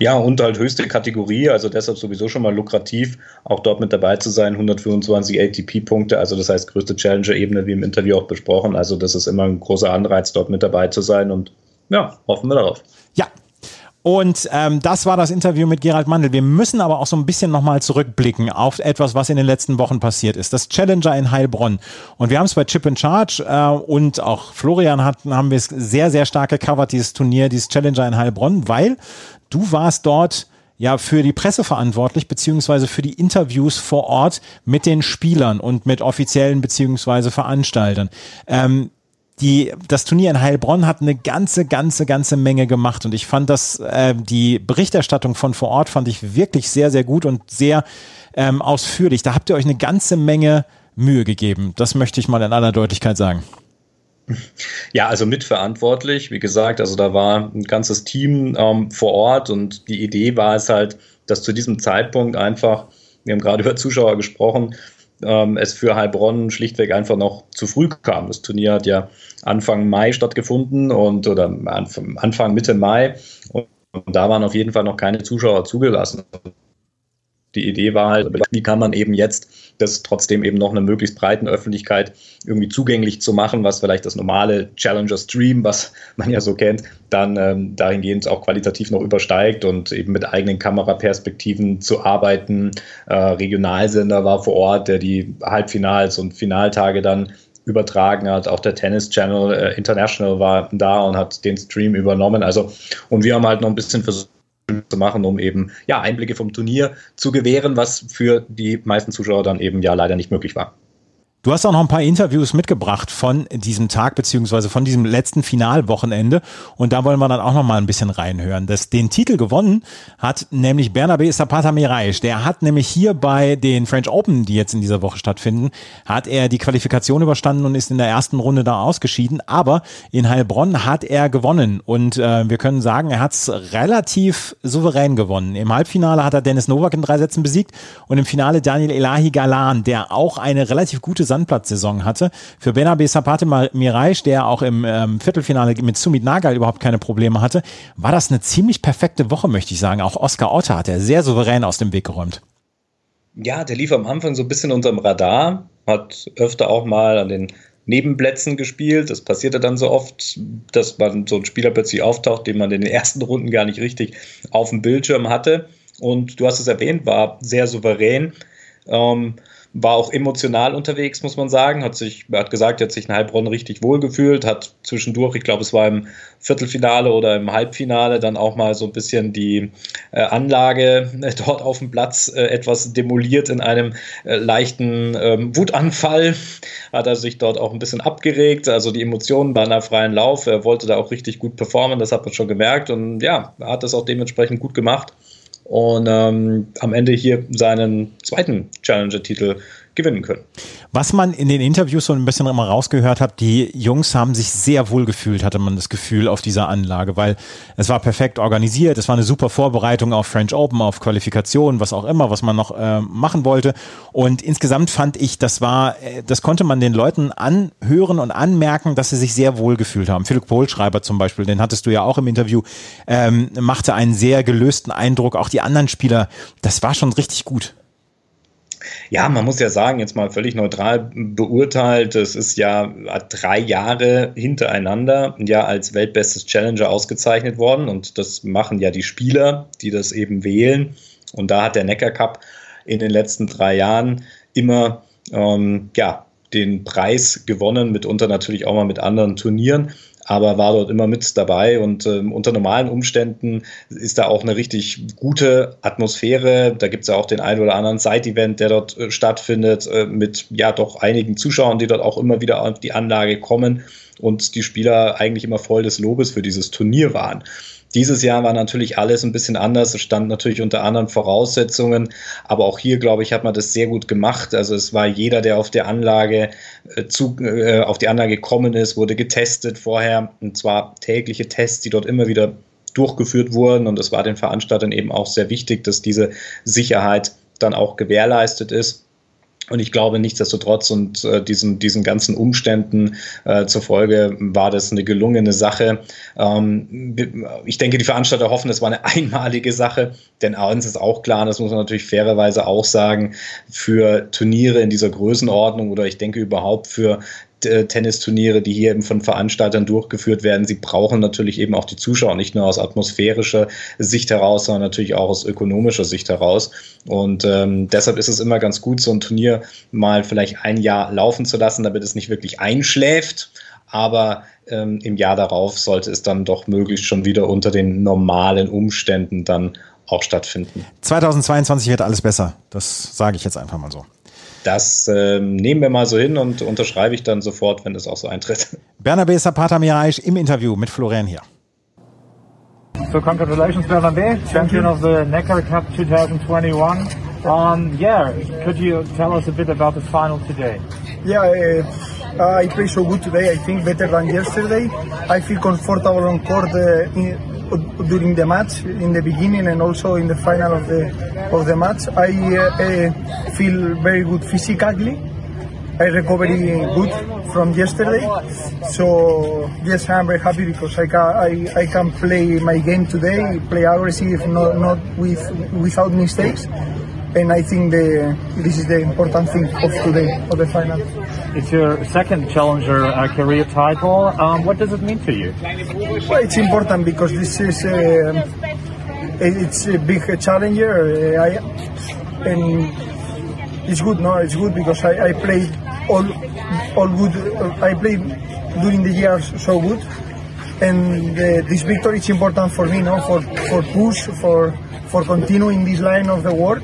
Speaker 2: Ja, und halt höchste Kategorie, also deshalb sowieso schon mal lukrativ, auch dort mit dabei zu sein. 125 ATP-Punkte, also das heißt größte Challenger-Ebene, wie im Interview auch besprochen. Also das ist immer ein großer Anreiz, dort mit dabei zu sein und ja, hoffen wir darauf.
Speaker 1: Ja, und ähm, das war das Interview mit Gerald Mandel. Wir müssen aber auch so ein bisschen nochmal zurückblicken auf etwas, was in den letzten Wochen passiert ist. Das Challenger in Heilbronn. Und wir haben es bei Chip in Charge äh, und auch Florian hatten, haben wir es sehr, sehr stark gecovert, dieses Turnier, dieses Challenger in Heilbronn, weil du warst dort ja für die Presse verantwortlich, beziehungsweise für die Interviews vor Ort mit den Spielern und mit offiziellen beziehungsweise Veranstaltern. Ähm, die, das Turnier in Heilbronn hat eine ganze, ganze, ganze Menge gemacht und ich fand das, äh, die Berichterstattung von vor Ort fand ich wirklich sehr, sehr gut und sehr ähm, ausführlich. Da habt ihr euch eine ganze Menge Mühe gegeben. Das möchte ich mal in aller Deutlichkeit sagen.
Speaker 2: Ja, also mitverantwortlich. Wie gesagt, also da war ein ganzes Team ähm, vor Ort und die Idee war es halt, dass zu diesem Zeitpunkt einfach, wir haben gerade über Zuschauer gesprochen, ähm, es für Heilbronn schlichtweg einfach noch zu früh kam. Das Turnier hat ja Anfang Mai stattgefunden und oder Anfang Mitte Mai und, und da waren auf jeden Fall noch keine Zuschauer zugelassen. Die Idee war halt, wie kann man eben jetzt das trotzdem eben noch einer möglichst breiten Öffentlichkeit irgendwie zugänglich zu machen, was vielleicht das normale Challenger Stream, was man ja so kennt, dann ähm, dahingehend auch qualitativ noch übersteigt und eben mit eigenen Kameraperspektiven zu arbeiten. Äh, Regionalsender war vor Ort, der die Halbfinals und Finaltage dann übertragen hat. Auch der Tennis Channel äh, International war da und hat den Stream übernommen. Also, und wir haben halt noch ein bisschen versucht, zu machen, um eben ja, Einblicke vom Turnier zu gewähren, was für die meisten Zuschauer dann eben ja leider nicht möglich war.
Speaker 1: Du hast auch noch ein paar Interviews mitgebracht von diesem Tag beziehungsweise von diesem letzten Finalwochenende und da wollen wir dann auch noch mal ein bisschen reinhören. Das, den Titel gewonnen hat nämlich Bernabé Zapata Miraisch. Der hat nämlich hier bei den French Open, die jetzt in dieser Woche stattfinden, hat er die Qualifikation überstanden und ist in der ersten Runde da ausgeschieden. Aber in Heilbronn hat er gewonnen und äh, wir können sagen, er hat es relativ souverän gewonnen. Im Halbfinale hat er Dennis Novak in drei Sätzen besiegt und im Finale Daniel Elahi Galan, der auch eine relativ gute Sandplatzsaison hatte. Für Benabe Sapate Miraisch, der auch im ähm, Viertelfinale mit Sumit Nagal überhaupt keine Probleme hatte, war das eine ziemlich perfekte Woche, möchte ich sagen. Auch Oscar Otter hat er sehr souverän aus dem Weg geräumt.
Speaker 2: Ja, der lief am Anfang so ein bisschen unterm Radar, hat öfter auch mal an den Nebenplätzen gespielt. Das passierte dann so oft, dass man so ein Spieler plötzlich auftaucht, den man in den ersten Runden gar nicht richtig auf dem Bildschirm hatte. Und du hast es erwähnt, war sehr souverän. Ähm, war auch emotional unterwegs, muss man sagen. Hat sich, hat gesagt, er hat sich in Heilbronn richtig wohlgefühlt, hat zwischendurch, ich glaube, es war im Viertelfinale oder im Halbfinale, dann auch mal so ein bisschen die äh, Anlage äh, dort auf dem Platz äh, etwas demoliert in einem äh, leichten ähm, Wutanfall. Hat er sich dort auch ein bisschen abgeregt. Also die Emotionen waren auf freien Lauf. Er wollte da auch richtig gut performen, das hat man schon gemerkt. Und ja, hat das auch dementsprechend gut gemacht und ähm, am Ende hier seinen zweiten Challenger-Titel gewinnen können.
Speaker 1: Was man in den Interviews so ein bisschen immer rausgehört hat, die Jungs haben sich sehr wohl gefühlt, hatte man das Gefühl auf dieser Anlage, weil es war perfekt organisiert, es war eine super Vorbereitung auf French Open, auf Qualifikation, was auch immer, was man noch äh, machen wollte. Und insgesamt fand ich, das war, äh, das konnte man den Leuten anhören und anmerken, dass sie sich sehr wohl gefühlt haben. Philipp Kohlschreiber zum Beispiel, den hattest du ja auch im Interview, ähm, machte einen sehr gelösten Eindruck. Auch die anderen Spieler, das war schon richtig gut.
Speaker 2: Ja, man muss ja sagen, jetzt mal völlig neutral beurteilt, es ist ja drei Jahre hintereinander ja als weltbestes Challenger ausgezeichnet worden und das machen ja die Spieler, die das eben wählen. Und da hat der Neckar Cup in den letzten drei Jahren immer ähm, ja, den Preis gewonnen, mitunter natürlich auch mal mit anderen Turnieren. Aber war dort immer mit dabei und ähm, unter normalen Umständen ist da auch eine richtig gute Atmosphäre. Da gibt es ja auch den einen oder anderen Side-Event, der dort äh, stattfindet, äh, mit ja doch einigen Zuschauern, die dort auch immer wieder auf die Anlage kommen und die Spieler eigentlich immer voll des Lobes für dieses Turnier waren. Dieses Jahr war natürlich alles ein bisschen anders. Es stand natürlich unter anderen Voraussetzungen. Aber auch hier, glaube ich, hat man das sehr gut gemacht. Also es war jeder, der auf der Anlage äh, zu, äh, auf die Anlage gekommen ist, wurde getestet vorher. Und zwar tägliche Tests, die dort immer wieder durchgeführt wurden. Und es war den Veranstaltern eben auch sehr wichtig, dass diese Sicherheit dann auch gewährleistet ist. Und ich glaube, nichtsdestotrotz und äh, diesen, diesen ganzen Umständen äh, zur Folge war das eine gelungene Sache. Ähm, ich denke, die Veranstalter hoffen, es war eine einmalige Sache, denn uns ist auch klar, das muss man natürlich fairerweise auch sagen, für Turniere in dieser Größenordnung oder ich denke überhaupt für Tennisturniere, die hier eben von Veranstaltern durchgeführt werden, sie brauchen natürlich eben auch die Zuschauer, nicht nur aus atmosphärischer Sicht heraus, sondern natürlich auch aus ökonomischer Sicht heraus. Und ähm, deshalb ist es immer ganz gut, so ein Turnier mal vielleicht ein Jahr laufen zu lassen, damit es nicht wirklich einschläft. Aber ähm, im Jahr darauf sollte es dann doch möglichst schon wieder unter den normalen Umständen dann auch stattfinden.
Speaker 1: 2022 wird alles besser. Das sage ich jetzt einfach mal so.
Speaker 2: Das ähm, nehmen wir mal so hin und unterschreibe ich dann sofort, wenn das auch so eintritt.
Speaker 1: Bernabe Zapata Miraisch im Interview mit Florian hier.
Speaker 7: So congratulations, Bernabe, champion of the Neckar Cup 2021. Um, yeah, could you tell us a bit about the final today?
Speaker 8: Yeah, uh, I played so good today. I think better than yesterday. I feel comfortable on court uh, in, during the match, in the beginning and also in the final of the of the match. I uh, uh, feel very good physically. I recovered good from yesterday, so yes, I'm very happy because I can I, I can play my game today, play aggressive, not not with without mistakes, and I think the this is the important thing of today of the final.
Speaker 7: It's your second challenger uh, career title. Um, what does it mean to you?
Speaker 8: Well, it's important because this is uh, it's a big challenger. Uh, I, and it's good, no? It's good because I, I played all all good. I played during the years so good, and uh, this victory is important for me, no? For for push, for for continuing this line of the work,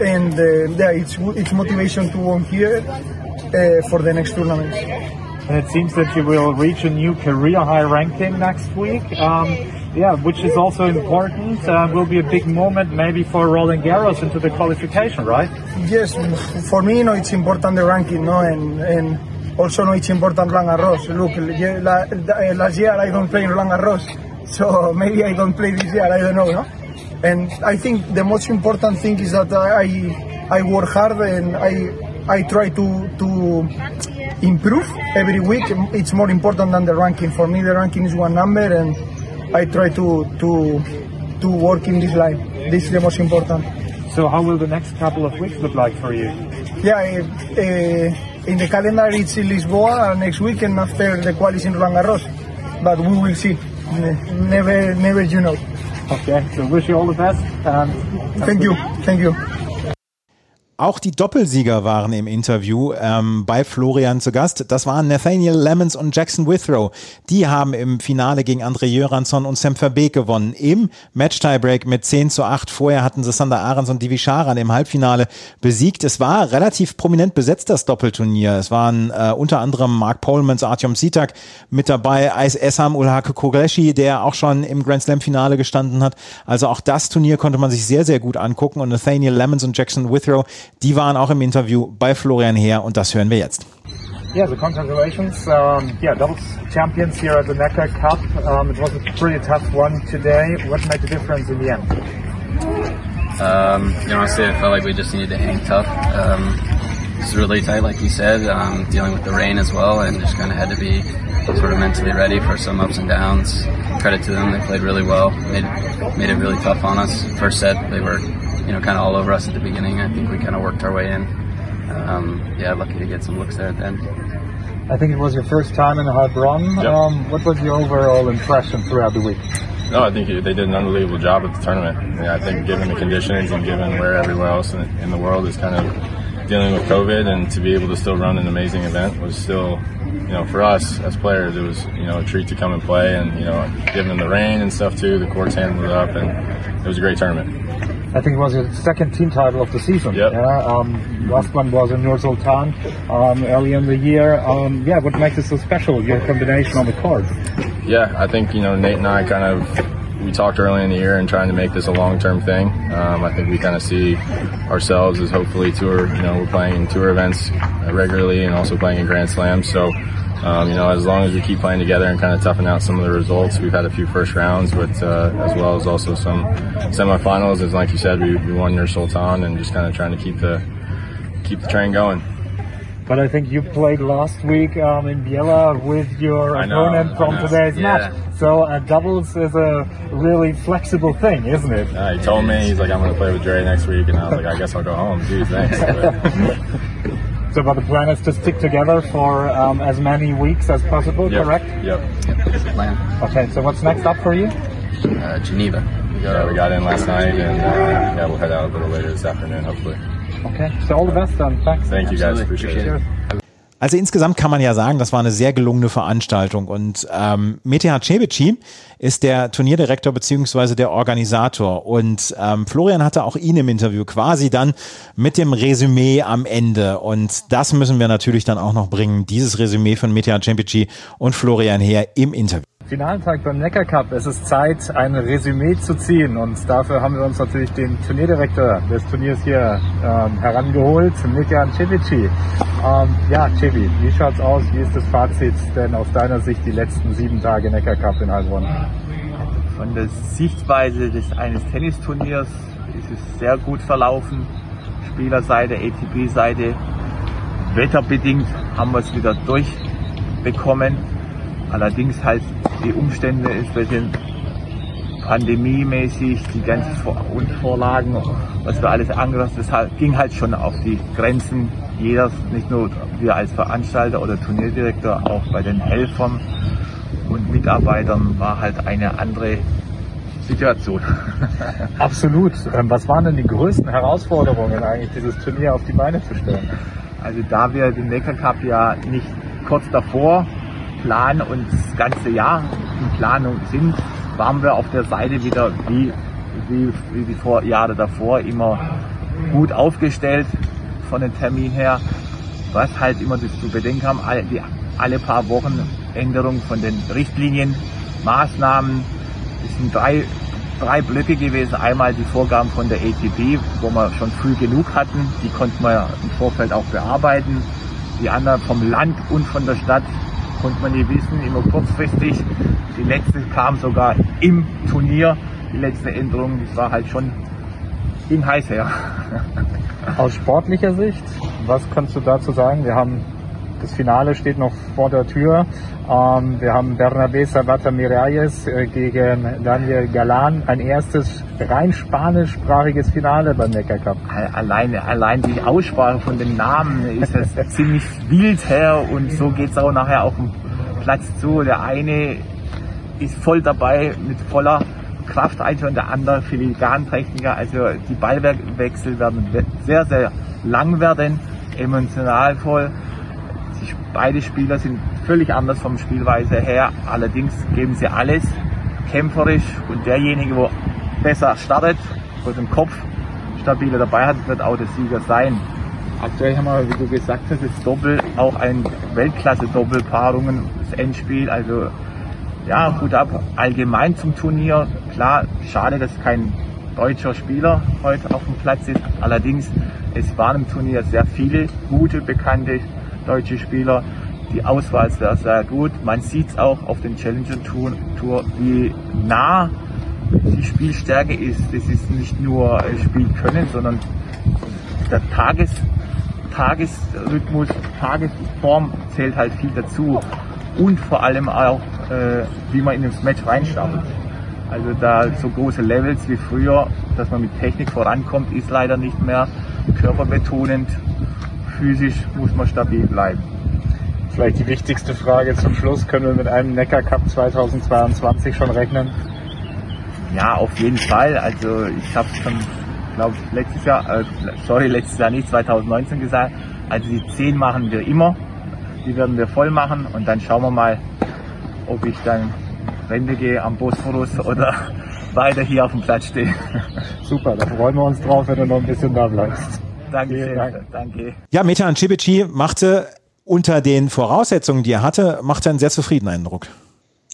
Speaker 8: and uh, yeah, it's it's motivation to win here uh, for the next tournament.
Speaker 7: And it seems that you will reach a new career high ranking next week. Um, yeah, which is also important. Uh, will be a big moment maybe for Roland Garros into the qualification, right?
Speaker 8: Yes, for me, no, it's important the ranking, no, and and also no, it's important Roland Garros. Look, last year I don't play Roland Garros, so maybe I don't play this year. I don't know, no. And I think the most important thing is that I I work hard and I I try to to improve every week. It's more important than the ranking. For me, the ranking is one number, and I try to to to work in this line. This is the most important.
Speaker 7: So, how will the next couple of weeks look like for you?
Speaker 8: Yeah, uh, in the calendar it's in Lisboa next week, and after the quali in Roland Garros. But we will see. Never, never, you know.
Speaker 7: Okay, so wish you all the best.
Speaker 8: Thank you, thank you.
Speaker 1: Auch die Doppelsieger waren im Interview ähm, bei Florian zu Gast. Das waren Nathaniel Lemons und Jackson Withrow. Die haben im Finale gegen André Jöransson und Sam Verbeek gewonnen. Im Match-Tiebreak mit 10 zu 8. Vorher hatten sie Sander Ahrens und Divi Sharan im Halbfinale besiegt. Es war relativ prominent besetzt, das Doppelturnier. Es waren äh, unter anderem Mark Polmans, Artyom Sitak mit dabei, Ais Essam, Ulhake Kogreshi, der auch schon im Grand Slam-Finale gestanden hat. Also auch das Turnier konnte man sich sehr, sehr gut angucken. Und Nathaniel Lemons und Jackson Withrow Die waren auch im Interview bei Florian Heer und das hören wir jetzt.
Speaker 7: Yeah, so congratulations. Um, yeah, doubles champions here at the Neckar Cup. Um, it was a pretty tough one today. What made the difference in the end?
Speaker 9: Um, you know, honestly, I felt like we just needed to hang tough. Um, it's really tight, like you said, um, dealing with the rain as well, and just kind of had to be sort of mentally ready for some ups and downs. Credit to them, they played really well, made made it really tough on us. First set, they were you know, kind of all over us at the beginning. I think we kind of worked our way in. Um, yeah, lucky to get some looks there at the end.
Speaker 7: I think it was your first time in the Heilbronn. Yep. Um, what was your overall impression throughout the week?
Speaker 10: No, I think they did an unbelievable job at the tournament. Yeah, I think given the conditions and given where everywhere else in, in the world is kind of dealing with COVID and to be able to still run an amazing event was still you know, for us as players, it was you know a treat to come and play, and you know, given the rain and stuff too, the courts handled it up, and it was a great tournament.
Speaker 7: I think it was your second team title of the season.
Speaker 10: Yep.
Speaker 7: Yeah. Um, last one was in Nur Sultan um, earlier in the year. Um, yeah, what makes it so special? Your combination on the court.
Speaker 10: Yeah, I think you know Nate and I kind of we talked early in the year and trying to make this a long-term thing. Um, I think we kind of see ourselves as hopefully tour. You know, we're playing in tour events regularly and also playing in Grand Slams. So. Um, you know, as long as we keep playing together and kind of toughen out some of the results, we've had a few first rounds, but uh, as well as also some semifinals. As like you said, we, we won your Sultan and just kind of trying to keep the keep the train going.
Speaker 7: But I think you played last week um, in Biella with your
Speaker 10: I know,
Speaker 7: opponent from today's
Speaker 10: Yeah.
Speaker 7: match. So uh, doubles is a really flexible thing, isn't it?
Speaker 10: Uh, he told me he's like, I'm going to play with Dre next week, and I was like, I guess I'll go home. Geez, thanks.
Speaker 7: So, but the plan is to stick together for um, as many weeks as possible,
Speaker 10: Yep.
Speaker 7: correct?
Speaker 10: Yep.
Speaker 9: That's the plan.
Speaker 7: Okay, so what's next up for you?
Speaker 9: Uh, Geneva.
Speaker 10: yeah, we got in last night, and uh, yeah, we'll head out a little later this afternoon, hopefully.
Speaker 7: Okay, so all the best then. Thanks.
Speaker 10: Thank you guys. Appreciate it.
Speaker 1: Also insgesamt kann man ja sagen, das war eine sehr gelungene Veranstaltung und ähm, Metehan Cebici ist der Turnierdirektor beziehungsweise der Organisator und ähm, Florian hatte auch ihn im Interview quasi dann mit dem Resümee am Ende und das müssen wir natürlich dann auch noch bringen, dieses Resümee von Metehan Cebici und Florian her im Interview.
Speaker 7: Finalen Tag beim Neckar Cup. Es ist Zeit, ein Resümee zu ziehen und dafür haben wir uns natürlich den Turnierdirektor des Turniers hier ähm, herangeholt, Mitjan Cevici. Ähm, ja, Cevi, wie schaut's aus? Wie ist das Fazit denn aus deiner Sicht die letzten sieben Tage Neckar Cup in Heilbronn?
Speaker 11: Von der Sichtweise des eines Tennisturniers ist es sehr gut verlaufen. Spielerseite, ATP-Seite. Wetterbedingt haben wir es wieder durchbekommen. Allerdings halt die Umstände ist ein bisschen pandemiemäßig, die ganzen Vorlagen, was wir alles angelassen das halt, ging halt schon auf die Grenzen. Jeder, nicht nur wir als Veranstalter oder Turnierdirektor, auch bei den Helfern und Mitarbeitern war halt eine andere Situation.
Speaker 7: Absolut. Ähm, was waren denn die größten Herausforderungen eigentlich, dieses Turnier auf die Beine zu stellen?
Speaker 11: Also da wir den Neckar Cup ja nicht kurz davor planen und das ganze Jahr in Planung sind, waren wir auf der Seite wieder wie, wie, wie die vor, Jahre davor immer gut aufgestellt von den Termin her. Was halt immer das zu bedenken haben, alle, die, alle paar Wochen Änderung von den Richtlinien, Maßnahmen. Es sind drei, drei Blöcke gewesen. Einmal die Vorgaben von der ATP, wo wir schon früh genug hatten. Die konnten wir im Vorfeld auch bearbeiten. Die anderen vom Land und von der Stadt konnte man nicht wissen, immer kurzfristig. Die letzte kam sogar im Turnier, die letzte Änderung. Das war halt schon, ging heiß her.
Speaker 7: Aus sportlicher Sicht, was kannst du dazu sagen? Wir haben das Finale steht noch vor der Tür. Ähm, wir haben Bernabé Sabata Miralles äh, gegen Daniel Galan. Ein erstes rein spanischsprachiges Finale beim Neckar Cup.
Speaker 11: Allein, allein die Aussprache von den Namen ist es ziemlich wild her und so geht's auch nachher auf dem Platz zu. Der eine ist voll dabei mit voller Kraft und der andere Filigantechniker. Also die Ballwechsel werden sehr, sehr lang werden, emotional voll. Die, beide Spieler sind völlig anders vom Spielweise her. Allerdings geben sie alles kämpferisch und derjenige, wo besser startet, wo den Kopf stabiler dabei hat, wird auch der Sieger sein. Aktuell haben wir, wie du gesagt hast, das Doppel, auch ein Weltklasse-Doppelpaarungen, das Endspiel. Also ja, gut ab. Allgemein zum Turnier, klar, schade, dass kein deutscher Spieler heute auf dem Platz ist. Allerdings, es waren im Turnier sehr viele gute, bekannte deutsche Spieler. Die Auswahl ist sehr, sehr gut. Man sieht es auch auf den Challenger Tour, wie nah die Spielstärke ist. Das ist nicht nur Spielkönnen, sondern der Tages, Tagesrhythmus, Tagesform zählt halt viel dazu. Und vor allem auch, äh, wie man in das Match reinstartet. Also da so große Levels wie früher, dass man mit Technik vorankommt, ist leider nicht mehr körperbetonend. Physisch muss man stabil bleiben.
Speaker 7: Vielleicht die wichtigste Frage zum Schluss. Können wir mit einem Neckar Cup 2022 schon rechnen?
Speaker 11: Ja, auf jeden Fall. Also ich habe schon, glaube letztes Jahr, äh, sorry, letztes Jahr nicht, 2019 gesagt. Also die 10 machen wir immer. Die werden wir voll machen und dann schauen wir mal, ob ich dann Rente gehe am Bosporus oder weiter hier auf dem Platz stehe.
Speaker 7: Super, da freuen wir uns drauf, wenn du noch ein bisschen da bleibst.
Speaker 11: Danke, Dank. danke.
Speaker 1: Ja, Metehan Cibici machte unter den Voraussetzungen, die er hatte, machte einen sehr zufriedenen Eindruck.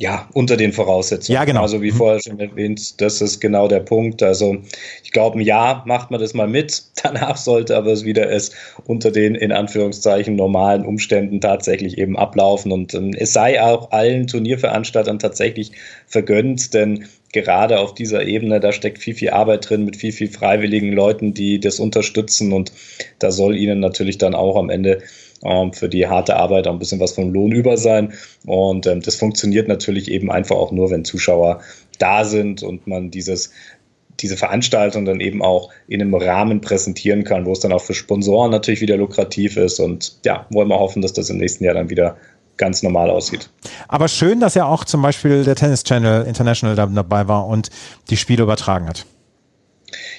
Speaker 2: Ja, unter den Voraussetzungen.
Speaker 1: Ja, genau.
Speaker 2: Also wie mhm. vorher schon erwähnt, das ist genau der Punkt. Also ich glaube, ein Jahr macht man das mal mit. Danach sollte aber es wieder es unter den in Anführungszeichen normalen Umständen tatsächlich eben ablaufen. Und ähm, es sei auch allen Turnierveranstaltern tatsächlich vergönnt, denn gerade auf dieser Ebene, da steckt viel, viel Arbeit drin mit viel, viel freiwilligen Leuten, die das unterstützen. Und da soll ihnen natürlich dann auch am Ende ähm, für die harte Arbeit auch ein bisschen was vom Lohn über sein. Und ähm, das funktioniert natürlich eben einfach auch nur, wenn Zuschauer da sind und man dieses diese Veranstaltung dann eben auch in einem Rahmen präsentieren kann, wo es dann auch für Sponsoren natürlich wieder lukrativ ist. Und ja, wollen wir hoffen, dass das im nächsten Jahr dann wieder ganz normal aussieht.
Speaker 1: Aber schön, dass ja auch zum Beispiel der Tennis Channel International dabei war und die Spiele übertragen hat.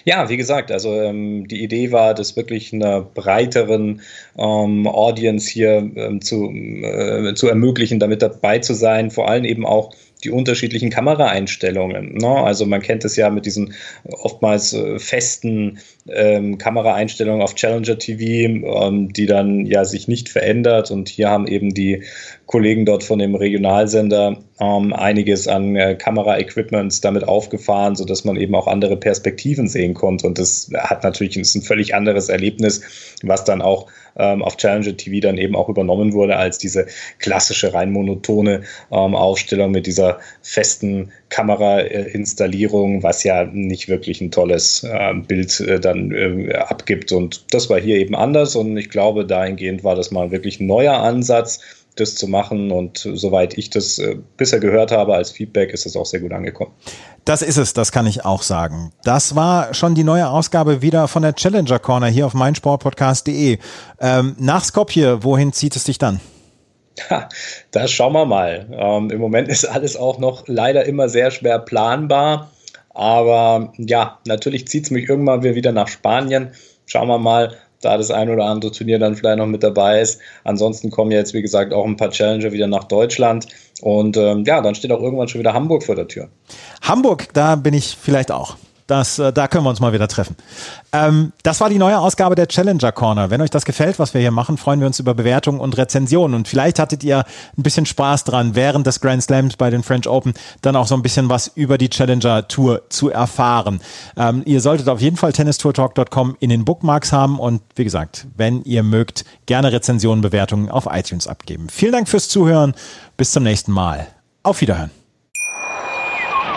Speaker 2: Ja, wie gesagt, also ähm, die Idee war, das wirklich einer breiteren ähm, Audience hier ähm, zu, äh, zu ermöglichen, damit dabei zu sein, vor allem eben auch die unterschiedlichen Kameraeinstellungen. Ne? Also man kennt es ja mit diesen oftmals äh, festen ähm, Kameraeinstellungen auf Challenger TV, ähm, die dann ja sich nicht verändert. Und hier haben eben die Kollegen dort von dem Regionalsender ähm, einiges an äh, Kameraequipments damit aufgefahren, sodass man eben auch andere Perspektiven sehen konnte. Und das hat natürlich ist ein völlig anderes Erlebnis, was dann auch ähm, auf Challenger TV dann eben auch übernommen wurde als diese klassische rein monotone ähm, Aufstellung mit dieser festen Kamerainstallierung, was ja nicht wirklich ein tolles äh, Bild äh, dann äh, abgibt. Und das war hier eben anders und ich glaube, dahingehend war das mal wirklich ein neuer Ansatz das zu machen. Und soweit ich das äh, bisher gehört habe als Feedback, ist das auch sehr gut angekommen.
Speaker 1: Das ist es, das kann ich auch sagen. Das war schon die neue Ausgabe wieder von der Challenger Corner hier auf meinsportpodcast.de. Ähm, nach Skopje, wohin zieht es dich dann?
Speaker 2: Ha, das schauen wir mal. Ähm, Im Moment ist alles auch noch leider immer sehr schwer planbar. Aber ja, natürlich zieht es mich irgendwann wieder nach Spanien. Schauen wir mal, da das ein oder andere Turnier dann vielleicht noch mit dabei ist. Ansonsten kommen jetzt, wie gesagt, auch ein paar Challenger wieder nach Deutschland. Und ähm, ja, dann steht auch irgendwann schon wieder Hamburg vor der Tür.
Speaker 1: Hamburg, da bin ich vielleicht auch. Das, äh, da können wir uns mal wieder treffen. Ähm, das war die neue Ausgabe der Challenger Corner. Wenn euch das gefällt, was wir hier machen, freuen wir uns über Bewertungen und Rezensionen. Und vielleicht hattet ihr ein bisschen Spaß dran, während des Grand Slams bei den French Open dann auch so ein bisschen was über die Challenger Tour zu erfahren. Ähm, ihr solltet auf jeden Fall tennistourtalk.com in den Bookmarks haben und wie gesagt, wenn ihr mögt, gerne Rezensionen, Bewertungen auf iTunes abgeben. Vielen Dank fürs Zuhören. Bis zum nächsten Mal. Auf Wiederhören.